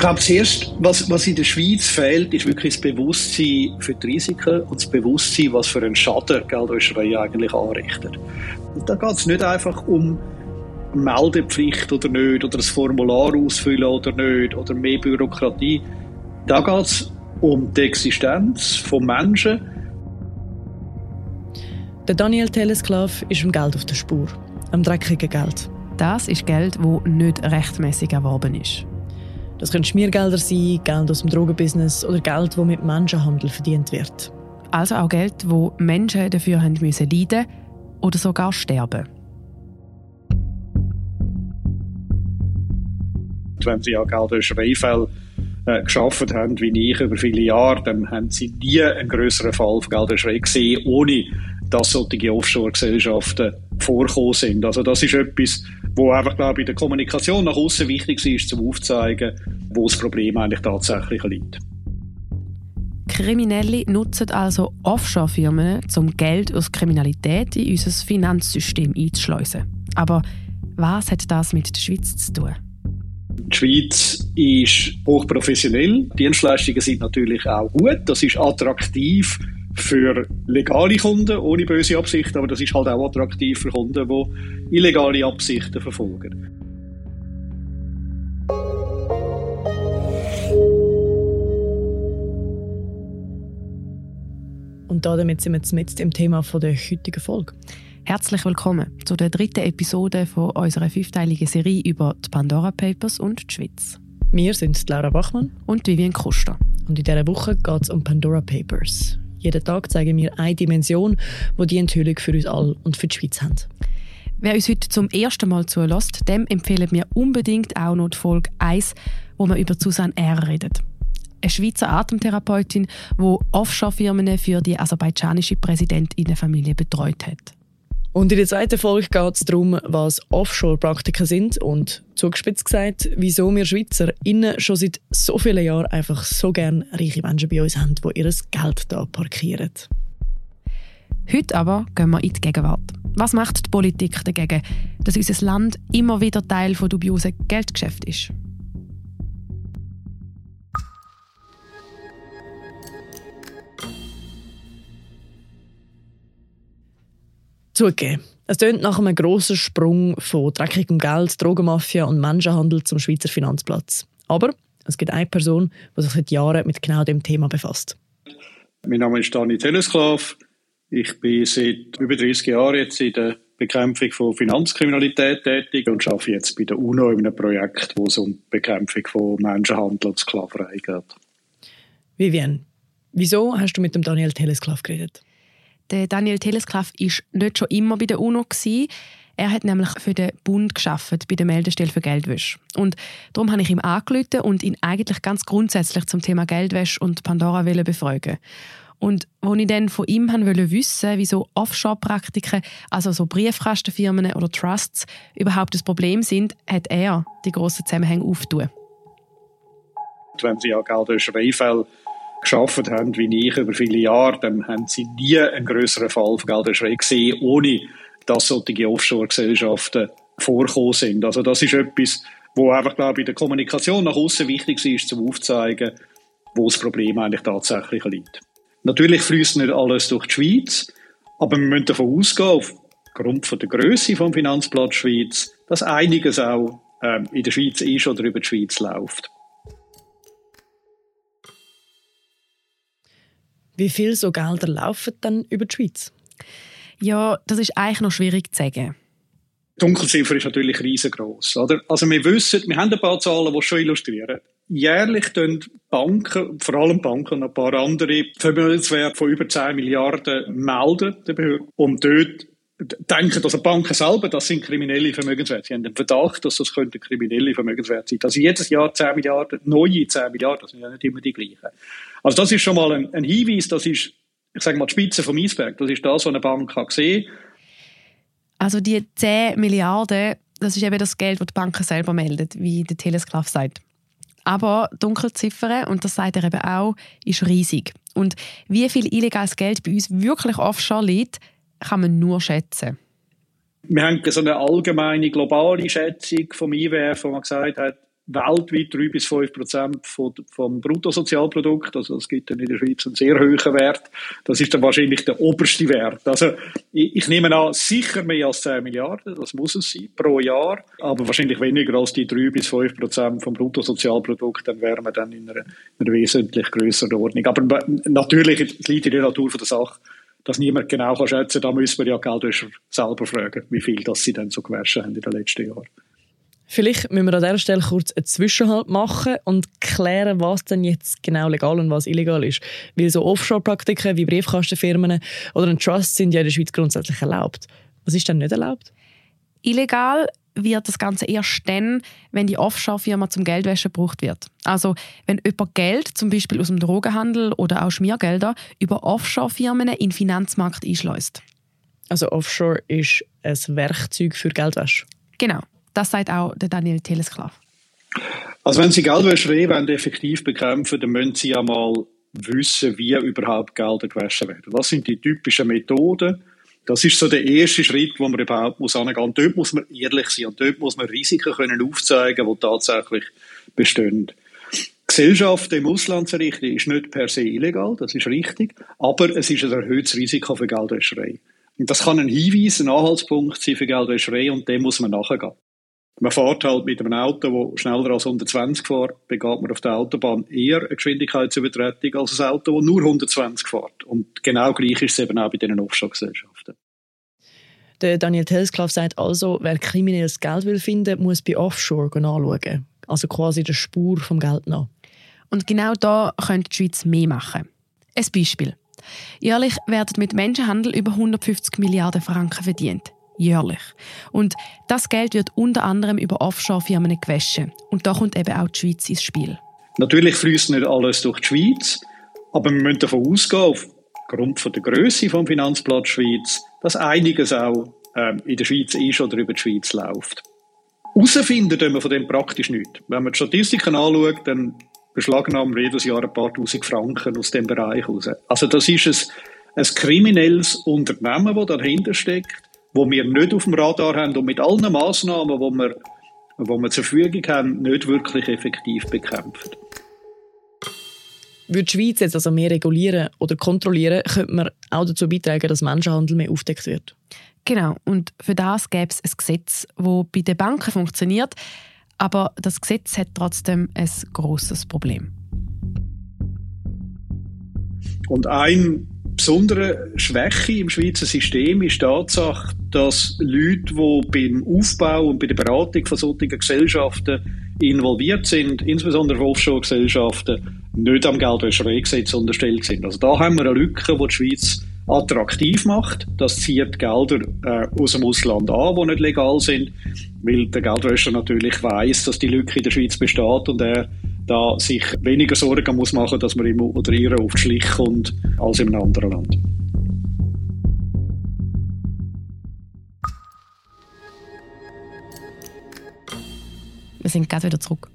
glaube, zuerst, was, was in der Schweiz fehlt, ist wirklich das Bewusstsein für die Risiken und das Bewusstsein, was für einen Schaden Geldwäscherei eigentlich anrichtet. Und da geht es nicht einfach um Meldepflicht oder nicht, oder das Formular ausfüllen oder nicht, oder mehr Bürokratie. Da geht es um die Existenz von Menschen. Der Daniel Telesklav ist im Geld auf der Spur, am dreckigen Geld. Das ist Geld, das nicht rechtmäßig erworben ist. Das können Schmiergelder sein, Geld aus dem Drogenbusiness oder Geld, das mit Menschenhandel verdient wird. Also auch Geld, wo Menschen dafür haben müssen leiden oder sogar sterben. Wenn sie ja Geld aus Schweifel äh, geschafft haben, wie ich über viele Jahre, dann haben sie nie einen größeren Fall von Gelderschrei gesehen, ohne dass solche Offshore-Gesellschaften vorkommen sind. Also das ist etwas, wo einfach, glaube ich, in der Kommunikation nach außen wichtig ist, um aufzuzeigen, wo das Problem eigentlich tatsächlich liegt. Kriminelle nutzen also Offshore-Firmen, um Geld aus Kriminalität in unser Finanzsystem einzuschleusen. Aber was hat das mit der Schweiz zu tun? Die Schweiz ist hochprofessionell. Dienstleistungen sind natürlich auch gut. Das ist attraktiv für legale Kunden ohne böse Absichten, aber das ist halt auch attraktiv für Kunden, die illegale Absichten verfolgen. Und damit sind wir jetzt mit im Thema der heutigen Folge. Herzlich willkommen zu der dritten Episode von unserer fünfteiligen Serie über die Pandora Papers und die Schweiz. Wir sind Laura Bachmann und Vivian Kuster. Und in dieser Woche geht es um Pandora Papers. Jeden Tag zeigen wir eine Dimension, wo die Enthüllung für uns alle und für die Schweiz haben. Wer uns heute zum ersten Mal zulässt, dem empfehlen wir unbedingt auch noch die Folge 1, wo wir über Susanne R. redet. Eine Schweizer Atemtherapeutin, die Offshore-Firmen für die aserbaidschanische Präsidentinnenfamilie betreut hat. Und in der zweiten Folge geht es darum, was Offshore-Praktiken sind und zugespitzt gesagt, wieso wir Schweizer innen schon seit so vielen Jahren einfach so gerne reiche Menschen bei uns haben, die ihr Geld hier parkieren. Heute aber gehen wir in die Gegenwart. Was macht die Politik dagegen, dass unser Land immer wieder Teil von dubiosen Geldgeschäften ist? Zugegeben, es tönt nach einem grossen Sprung von dreckigem Geld, Drogenmafia und Menschenhandel zum Schweizer Finanzplatz. Aber es gibt eine Person, die sich seit Jahren mit genau dem Thema befasst. Mein Name ist Dani Telesklav. Ich bin seit über 30 Jahren jetzt in der Bekämpfung von Finanzkriminalität tätig und arbeite jetzt bei der UNO in einem Projekt, wo es um die Bekämpfung von Menschenhandel und Sklaverei geht. Vivian, wieso hast du mit dem Daniel Telesklav geredet? Der Daniel Telesklav war nicht schon immer bei der UNO. Gewesen. Er hat nämlich für den Bund geschafft bei der Meldestelle für Geldwäsche. Und darum habe ich ihm angerufen und ihn eigentlich ganz grundsätzlich zum Thema Geldwäsche und Pandora befragen. Und als ich dann von ihm wollte wissen, wieso Offshore-Praktiken, also so Briefkastenfirmen oder Trusts, überhaupt das Problem sind, hat er die grossen Zusammenhänge aufgetan. Wenn Sie ja Geldwäscherei geschafft haben, wie ich über viele Jahre, dann haben sie nie einen größeren Fall von Gelderschrei gesehen, ohne dass solche Offshore-Gesellschaften vorkommen sind. Also das ist etwas, wo einfach, glaube ich, in der Kommunikation nach außen wichtig ist, um aufzuzeigen, wo das Problem eigentlich tatsächlich liegt. Natürlich fließt nicht alles durch die Schweiz, aber wir müssen davon ausgehen, aufgrund von der Größe vom Finanzplatz Schweiz, dass einiges auch ähm, in der Schweiz ist oder über die Schweiz läuft. Wie viel so Gelder laufen dann über die Schweiz? Ja, das ist eigentlich noch schwierig zu sagen. Die Dunkelziffer ist natürlich riesengroß. Oder? Also wir wissen, wir haben ein paar Zahlen, die schon illustrieren. Jährlich tun Banken, vor allem Banken und ein paar andere, Vermögenswert von über 10 Milliarden melden der Behörde. Und dort denken, dass die Banken selber, das sind kriminelle Vermögenswerte. Sie haben den Verdacht, dass das könnte kriminelle Vermögenswerte sein. Also jedes Jahr 10 Milliarden, neue 10 Milliarden, das sind ja nicht immer die gleichen. Also das ist schon mal ein, ein Hinweis, das ist, ich sage mal, die Spitze vom Eisberg. Das ist das, was eine Bank kann sehen Also die 10 Milliarden, das ist eben das Geld, das die Banken selber melden, wie der Telesklav sagt. Aber Dunkelziffer, und das sagt er eben auch, ist riesig. Und wie viel illegales Geld bei uns wirklich offshore liegt, kann man nur schätzen. Wir haben so eine allgemeine globale Schätzung vom IWF, wo man gesagt hat, weltweit 3 bis 5 Prozent vom Bruttosozialprodukt. Also es gibt dann in der Schweiz einen sehr hohen Wert. Das ist dann wahrscheinlich der oberste Wert. Also ich, ich nehme an, sicher mehr als 10 Milliarden, das muss es sein, pro Jahr. Aber wahrscheinlich weniger als die 3 bis 5 Prozent vom Bruttosozialprodukt. Dann wären wir dann in einer, einer wesentlich größeren Ordnung. Aber natürlich, es liegt in der Natur der Sache, dass niemand genau kann schätzen kann. Da müssen wir ja Geldwäscher selber fragen, wie viel das sie dann so gewaschen haben in den letzten Jahren. Vielleicht müssen wir an dieser Stelle kurz einen Zwischenhalt machen und klären, was denn jetzt genau legal und was illegal ist. Weil so Offshore-Praktiken wie Briefkastenfirmen oder ein Trust sind ja in der Schweiz grundsätzlich erlaubt. Was ist denn nicht erlaubt? Illegal wird das Ganze erst dann, wenn die Offshore-Firma zum Geldwäsche gebraucht wird. Also wenn jemand Geld, zum Beispiel aus dem Drogenhandel oder auch Schmiergelder, über Offshore-Firmen in den Finanzmarkt einschleust. Also Offshore ist ein Werkzeug für Geldwäsche? Genau. Das sagt auch der Daniel Telesklav. Also wenn Sie Geldwäscherei wollen, effektiv bekämpfen, dann müssen Sie ja mal wissen, wie überhaupt Gelder gewaschen werden. Was sind die typischen Methoden? Das ist so der erste Schritt, wo man überhaupt muss angehen. Dort muss man ehrlich sein und dort muss man Risiken können aufzeigen, die tatsächlich bestehen. Gesellschaft im Ausland zu richten, ist nicht per se illegal, das ist richtig, aber es ist ein erhöhtes Risiko für Geldwäscherei. Und das kann ein Hinweis, ein Anhaltspunkt sein für Geldwäscherei und dem muss man nachgehen. Man fährt halt mit einem Auto, das schneller als 120 fährt, begeht man auf der Autobahn eher eine Geschwindigkeitsübertretung als ein Auto, das nur 120 fährt. Und genau gleich ist es eben auch bei diesen Offshore-Gesellschaften. Der Daniel Telsklav sagt also, wer kriminelles Geld will finden, muss bei Offshore anschauen. Also quasi der Spur vom Geld nach. Und genau da könnte die Schweiz mehr machen. Ein Beispiel. Jährlich werden mit Menschenhandel über 150 Milliarden Franken verdient jährlich. Und das Geld wird unter anderem über Offshore-Firmen gewaschen. Und da kommt eben auch die Schweiz ins Spiel. Natürlich fließt nicht alles durch die Schweiz, aber wir müssen davon ausgehen, aufgrund der Größe des Finanzplatz Schweiz, dass einiges auch ähm, in der Schweiz ist oder über die Schweiz läuft. Herausfinden tun wir von dem praktisch nicht. Wenn man die Statistiken anschaut, dann beschlagnahmen wir jedes Jahr ein paar tausend Franken aus dem Bereich raus. Also das ist ein, ein kriminelles Unternehmen, das dahinter steckt, wo wir nicht auf dem Radar haben und mit allen Massnahmen, die wir, die wir zur Verfügung haben, nicht wirklich effektiv bekämpft. Würde die Schweiz jetzt also mehr regulieren oder kontrollieren, könnte man auch dazu beitragen, dass Menschenhandel mehr aufdeckt wird. Genau, und für das gäbe es ein Gesetz, das bei den Banken funktioniert, aber das Gesetz hat trotzdem ein großes Problem. Und ein besondere Schwäche im Schweizer System ist die Tatsache, dass Leute, die beim Aufbau und bei der Beratung von solchen Gesellschaften involviert sind, insbesondere Offshore-Gesellschaften, nicht am Geldwäschereigesetz unterstellt sind. Also da haben wir eine Lücke, die die Schweiz attraktiv macht. Das zieht Gelder äh, aus dem Ausland an, die nicht legal sind, weil der Geldwäscher natürlich weiß, dass die Lücke in der Schweiz besteht und er da sich weniger Sorgen muss machen, dass man ihm oder ihr auf die Schlich kommt, als in einem anderen Land. Wir sind gerade wieder zurück.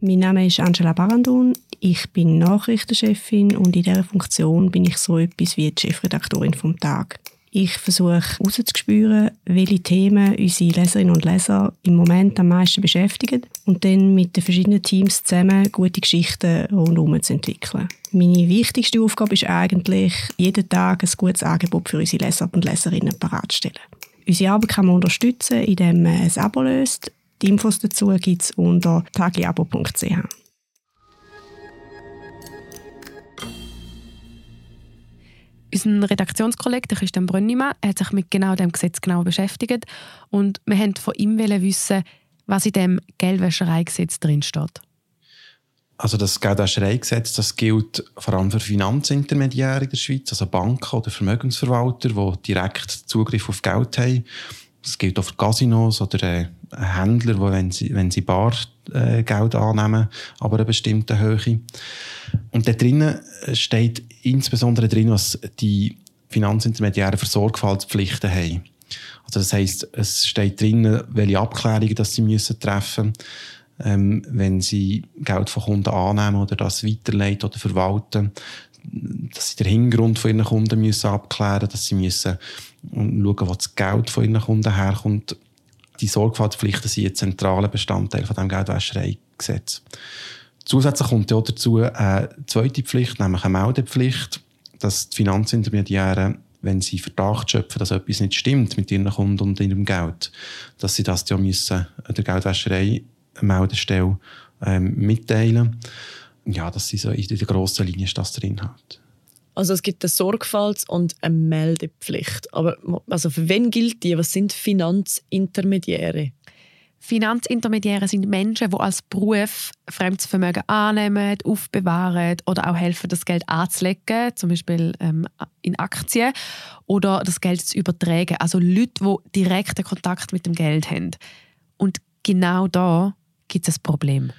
Mein Name ist Angela Barandun. Ich bin Nachrichtenchefin und in dieser Funktion bin ich so etwas wie die Chefredaktorin vom Tag. Ich versuche herauszuspüren, welche Themen unsere Leserinnen und Leser im Moment am meisten beschäftigen und dann mit den verschiedenen Teams zusammen gute Geschichten rundherum zu entwickeln. Meine wichtigste Aufgabe ist eigentlich, jeden Tag ein gutes Angebot für unsere Leser und Leserinnen bereitzustellen. Unsere Arbeit kann man unterstützen, indem man ein Abo löst. Die Infos dazu gibt es unter tagiabo.ch. Unser Redaktionskollege Christian Brönnimann hat sich mit genau dem Gesetz genau beschäftigt und wir wollten von ihm wissen, was in dem Geldwäschereigesetz drin steht. Also das Geldwäschereigesetz, das gilt vor allem für Finanzintermediäre in der Schweiz, also Banken oder Vermögensverwalter, die direkt Zugriff auf Geld haben. Das gilt auch für Casinos oder äh, Händler, die, wenn sie, wenn sie Bargeld äh, annehmen, aber eine bestimmte Höhe. Und da drinnen steht insbesondere drin, was die Finanzintermediäre für Sorgfaltspflichten haben. Also das heißt, es steht drin, welche Abklärungen dass sie müssen treffen ähm, wenn sie Geld von Kunden annehmen oder das weiterleiten oder verwalten, dass sie den Hintergrund von ihren Kunden müssen abklären, dass sie müssen schauen, wo das Geld von ihren Kunden herkommt, Die Sorgfaltspflichten sind ein zentraler Bestandteil von dem Geldwäschereigesetz. Zusätzlich kommt ja dazu eine zweite Pflicht, nämlich eine Meldepflicht, dass die Finanzintermediäre, wenn sie Verdacht schöpfen, dass etwas nicht stimmt mit ihren Kunden und ihrem Geld, dass sie das ja müssen der Geldwäscherei Meldestelle ähm, mitteilen. Ja, dass sie so in der grossen Linie das drin hat. Also es gibt eine Sorgfalts- und eine Meldepflicht. Aber also für wen gilt die? Was sind Finanzintermediäre? Finanzintermediäre sind Menschen, die als Beruf fremdes Vermögen annehmen, aufbewahren oder auch helfen, das Geld anzulegen, zum Beispiel ähm, in Aktien, oder das Geld zu übertragen. Also Leute, die direkten Kontakt mit dem Geld haben. Und genau da gibt es ein Problem.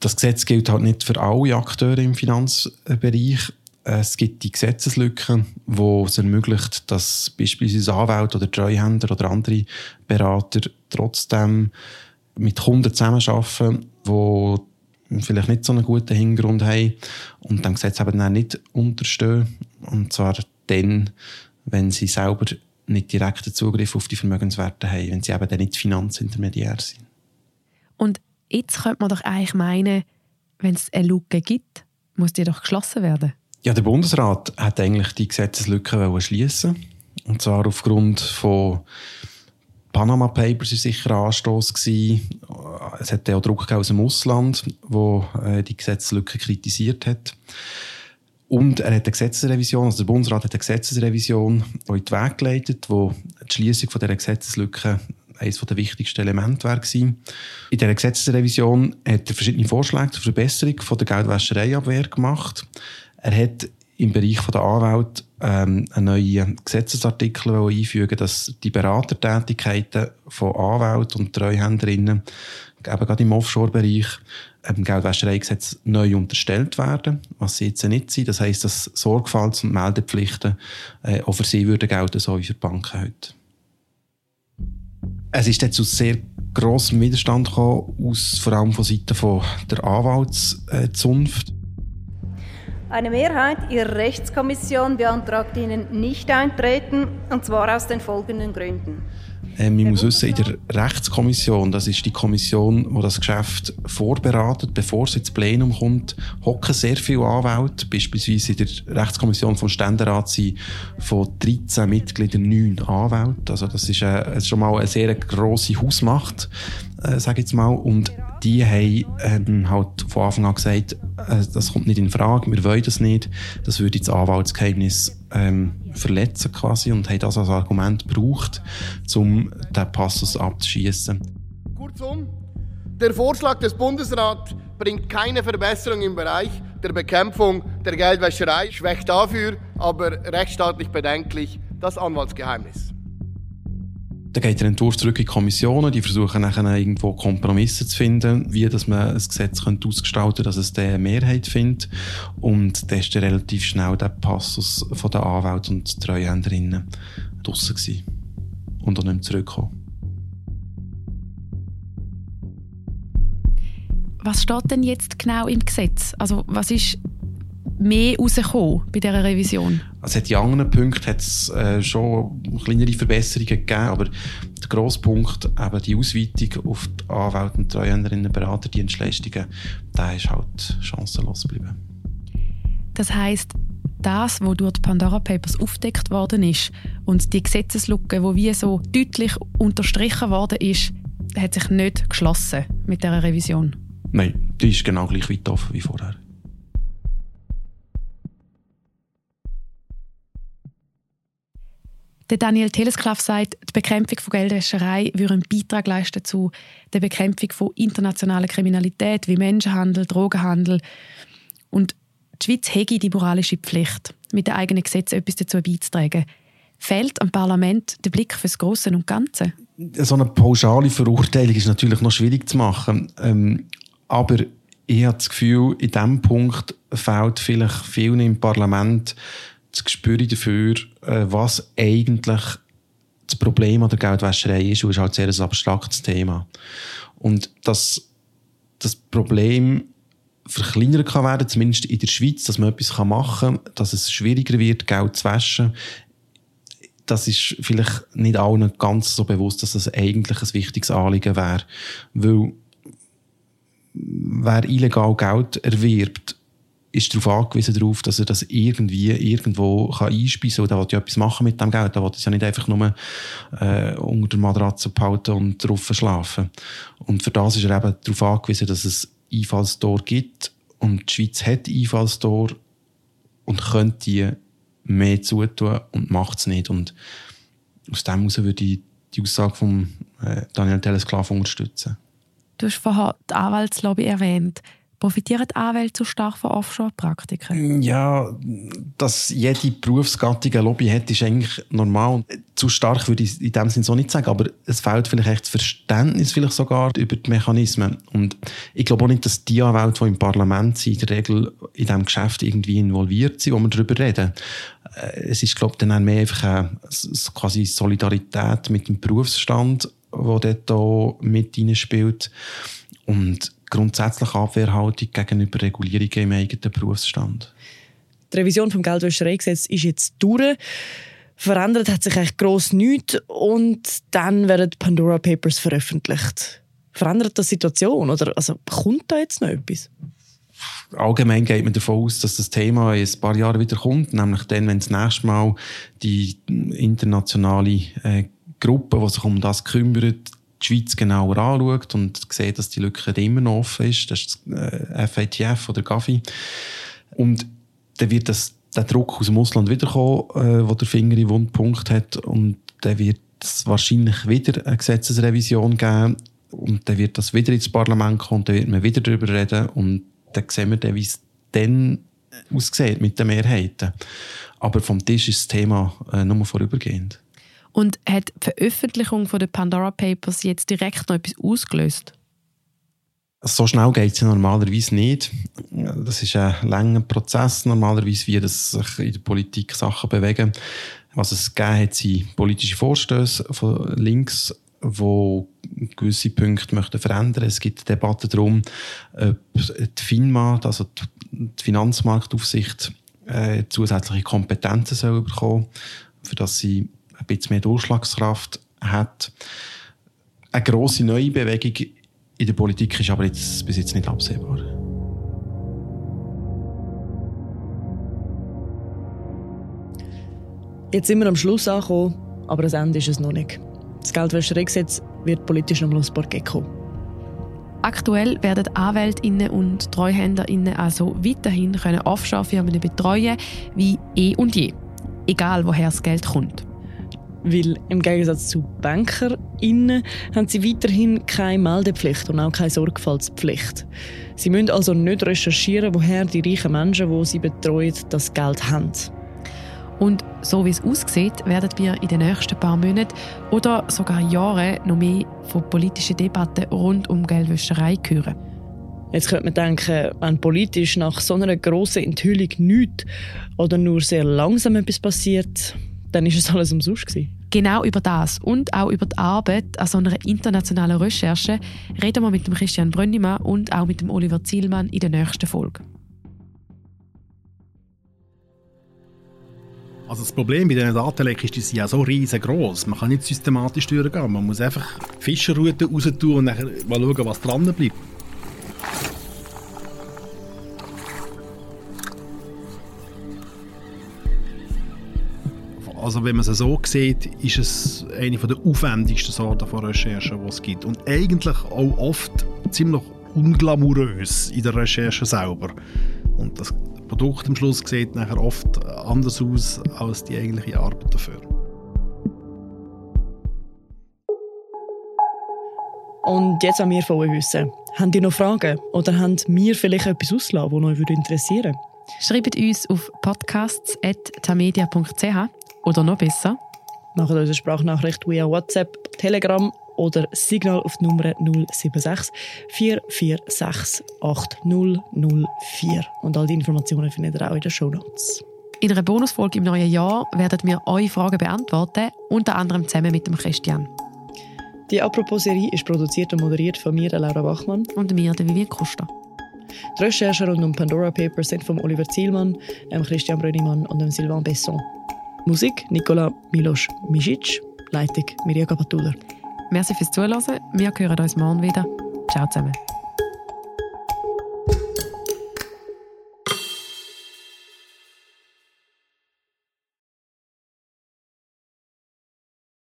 Das Gesetz gilt halt nicht für alle Akteure im Finanzbereich. Es gibt die Gesetzeslücke, die es ermöglicht, dass beispielsweise Anwälte oder Treuhänder oder andere Berater trotzdem mit Kunden zusammenarbeiten, die vielleicht nicht so einen guten Hintergrund haben und dem Gesetz eben dann nicht unterstehen. Und zwar dann, wenn sie selber nicht direkten Zugriff auf die Vermögenswerte haben, wenn sie eben dann nicht Finanzintermediär sind. Und jetzt könnte man doch eigentlich meinen, wenn es eine Lücke gibt, muss die doch geschlossen werden. Ja, der Bundesrat hat eigentlich die Gesetzeslücke schließen. Und zwar aufgrund von Panama Papers war sicher ein Anstoß. Es hat auch Druck aus dem Ausland, wo äh, die Gesetzeslücke kritisiert hat. Und er hat eine Gesetzesrevision, also der Bundesrat hat eine Gesetzesrevision in die Wege geleitet, wo die Schließung dieser Gesetzeslücke eines der wichtigsten Elemente war. In dieser Gesetzesrevision hat er verschiedene Vorschläge zur Verbesserung der Geldwäschereiabwehr gemacht. Er hat im Bereich der Anwälte ähm, einen neuen Gesetzesartikel einfügen, dass die Beratertätigkeiten von Anwälten und Treuhänderinnen eben gerade im Offshore-Bereich im Geldwäschereigesetz neu unterstellt werden, was sie jetzt nicht sind. Das heisst, dass Sorgfalts- und Meldepflichten äh, auch für sie würden gelten, so wie für Banken heute. Es ist jetzt zu sehr grossem Widerstand gekommen, aus, vor allem von Seiten der Anwaltszunft. Eine Mehrheit Ihrer Rechtskommission beantragt Ihnen nicht eintreten, und zwar aus den folgenden Gründen. Ähm, ich muss wissen, in der Rechtskommission, das ist die Kommission, die das Geschäft vorberatet, bevor es ins Plenum kommt, hocken sehr viele Anwälte. Beispielsweise in der Rechtskommission vom Ständerat sind von 13 Mitgliedern 9 Anwälte. Also das ist, äh, schon mal eine sehr grosse Hausmacht, äh, sage ich jetzt mal. Und die haben halt von Anfang an gesagt, äh, das kommt nicht in Frage, wir wollen das nicht. Das würde das Anwaltsgeheimnis ähm, verletzen quasi und haben das als Argument gebraucht, um den Passus abzuschießen. Kurzum, der Vorschlag des Bundesrats bringt keine Verbesserung im Bereich der Bekämpfung der Geldwäscherei, schwächt dafür aber rechtsstaatlich bedenklich das Anwaltsgeheimnis. Dann geht der Entwurf zurück in die Kommissionen, die versuchen nachher irgendwo Kompromisse zu finden, wie dass man ein Gesetz könnte ausgestalten dass es eine Mehrheit findet. Und dann ist dann relativ schnell der Passus von den Anwälten und Treuhänderinnen draussen gewesen. Und auch nicht zurückgekommen. Was steht denn jetzt genau im Gesetz? Also was ist mehr rausgekommen bei dieser Revision? Also in anderen Punkten hat es äh, schon kleinere Verbesserungen gegeben, aber der grosse Punkt, eben die Ausweitung auf die Anwälte und Treuhänderinnen und Beraterdienstleistungen, der ist halt chancenlos geblieben. Das heisst, das, was durch die Pandora Papers aufdeckt worden ist und die Gesetzeslücke, die wie so deutlich unterstrichen worden ist, hat sich nicht geschlossen mit dieser Revision? Nein, die ist genau gleich weit offen wie vorher. Der Daniel Telesklav sagt, die Bekämpfung von Geldwäscherei würde einen Beitrag leisten zu der Bekämpfung von internationaler Kriminalität wie Menschenhandel, Drogenhandel. Und die Schweiz hätte die moralische Pflicht, mit den eigenen Gesetzen etwas dazu beizutragen. Fehlt am Parlament der Blick fürs Große und Ganze? So eine pauschale Verurteilung ist natürlich noch schwierig zu machen. Ähm, aber ich habe das Gefühl, in diesem Punkt fehlt vielleicht vielen im Parlament das Gespür dafür, äh, was eigentlich das Problem an der Geldwäscherei ist, und ist halt sehr ein abstraktes Thema. Und dass das Problem verkleinert kann werden, zumindest in der Schweiz, dass man etwas machen kann, dass es schwieriger wird, Geld zu waschen, das ist vielleicht nicht allen ganz so bewusst, dass das eigentlich ein wichtiges Anliegen wäre. Weil wer illegal Geld erwirbt, ist darauf angewiesen darauf, dass er das irgendwie irgendwo kann einspeisen kann. Oder will ja etwas machen mit dem Geld. Er will es ja nicht einfach nur äh, unter der Matratze behalten und drauf schlafen. Und für das ist er eben darauf angewiesen, dass es Einfallstor gibt. Und die Schweiz hat Einfallstor und könnte die mehr zutun und macht es nicht. Und aus dem heraus würde ich die Aussage von äh, Daniel Telesklav unterstützen. Du hast vorher die Anwaltslobby erwähnt. Profitieren die Anwälte zu stark von Offshore-Praktiken? Ja, dass jede Berufsgattung eine Lobby hat, ist eigentlich normal. Zu stark würde ich in dem Sinne so nicht sagen, aber es fehlt vielleicht echt das Verständnis vielleicht sogar über die Mechanismen. Und ich glaube auch nicht, dass die Anwälte, die im Parlament sind, in der Regel in diesem Geschäft irgendwie involviert sind, wo wir darüber reden. Äh, es ist, glaube ich, dann mehr einfach eine quasi Solidarität mit dem Berufsstand, die dort auch mit spielt. Und grundsätzliche Abwehrhaltung gegenüber Regulierungen im eigenen Berufsstand. Die Revision des Geldwäschereigesetzes ist jetzt durch. Verändert hat sich eigentlich gross nichts und dann werden die Pandora Papers veröffentlicht. Verändert das die Situation oder also, kommt da jetzt noch etwas? allgemein geht man davon aus, dass das Thema in ein paar Jahren wieder kommt, nämlich dann, wenn das nächste Mal die internationale äh, Gruppe, die sich um das kümmert, die Schweiz genauer anschaut und sieht, dass die Lücke immer noch offen ist, das ist das äh, FATF oder Gavi. Und dann wird das, der Druck aus dem Ausland wiederkommen, äh, wo der Finger im Wundpunkt hat und dann wird es wahrscheinlich wieder eine Gesetzesrevision geben und dann wird das wieder ins Parlament kommen und dann wird man wieder darüber reden und dann sehen wir dann, wie es dann aussieht mit den Mehrheiten. Aber vom Tisch ist das Thema äh, nur vorübergehend. Und hat die Veröffentlichung der Pandora Papers jetzt direkt noch etwas ausgelöst? So schnell geht es ja normalerweise nicht. Das ist ein langer Prozess, normalerweise, wie das sich in der Politik Sachen bewegen. Was es gegeben hat, sind politische Vorstöße von links, wo gewisse Punkte möchten verändern. Es gibt Debatten darum, ob die FINMA, also die Finanzmarktaufsicht, äh, zusätzliche Kompetenzen soll bekommen, für dass sie ein bisschen mehr Durchschlagskraft hat. Eine grosse neue Bewegung in der Politik ist aber jetzt, bis jetzt nicht absehbar. Jetzt sind wir am Schluss angekommen, aber das Ende ist es noch nicht. Das Geldwäschereigesetz wird politisch noch mal ein paar kommen. Aktuell werden Anwältinnen und Treuhänderinnen also weiterhin Offshore-Firmen betreuen wie eh und je, egal woher das Geld kommt. Weil im Gegensatz zu BankerInnen haben sie weiterhin keine Meldepflicht und auch keine Sorgfaltspflicht. Sie müssen also nicht recherchieren, woher die reichen Menschen, die sie betreuen, das Geld haben. Und so wie es aussieht, werden wir in den nächsten paar Monaten oder sogar Jahren noch mehr von politischen Debatten rund um Geldwäscherei hören. Jetzt könnte man denken, wenn politisch nach so einer grossen Enthüllung nichts oder nur sehr langsam etwas passiert, dann ist es alles umsonst gewesen. Genau über das und auch über die Arbeit an so einer internationalen Recherche reden wir mit dem Christian Brönnimann und auch mit dem Oliver Zielmann in der nächsten Folge. Also das Problem bei diesen Datenleck ist, die sind ja so riesengroß. Man kann nicht systematisch durchgehen. Man muss einfach Fischerrouten raus tun und nachher mal schauen, was dran bleibt. Also wenn man es so sieht, ist es eine der aufwendigsten Sorten von Recherchen, die es gibt. Und eigentlich auch oft ziemlich unglamourös in der Recherche selber. Und das Produkt am Schluss sieht nachher oft anders aus als die eigentliche Arbeit dafür. Und jetzt an wir von euch wissen. Habt ihr noch Fragen oder habt wir vielleicht etwas ausgelassen, das euch interessieren würde? Schreibt uns auf podcasts.tamedia.ch oder noch besser. Macht uns eine Sprachnachricht via WhatsApp, Telegram oder Signal auf die Nummer 076 446 8004. Und all die Informationen findet ihr auch in den Show Notes. In einer Bonusfolge im neuen Jahr werden wir eure Fragen beantworten, unter anderem zusammen mit dem Christian. Die Apropos-Serie ist produziert und moderiert von mir, Laura Bachmann. Und mir, der Vivian Costa. Die Recherchen rund um Pandora Papers sind von Oliver Zielmann, Christian Brönnimann und Sylvain Besson. Musik Nikola Milos Misic, Leitung Mirja Gabatuller. Merci fürs Zuhören. Wir hören uns morgen wieder. Ciao zusammen.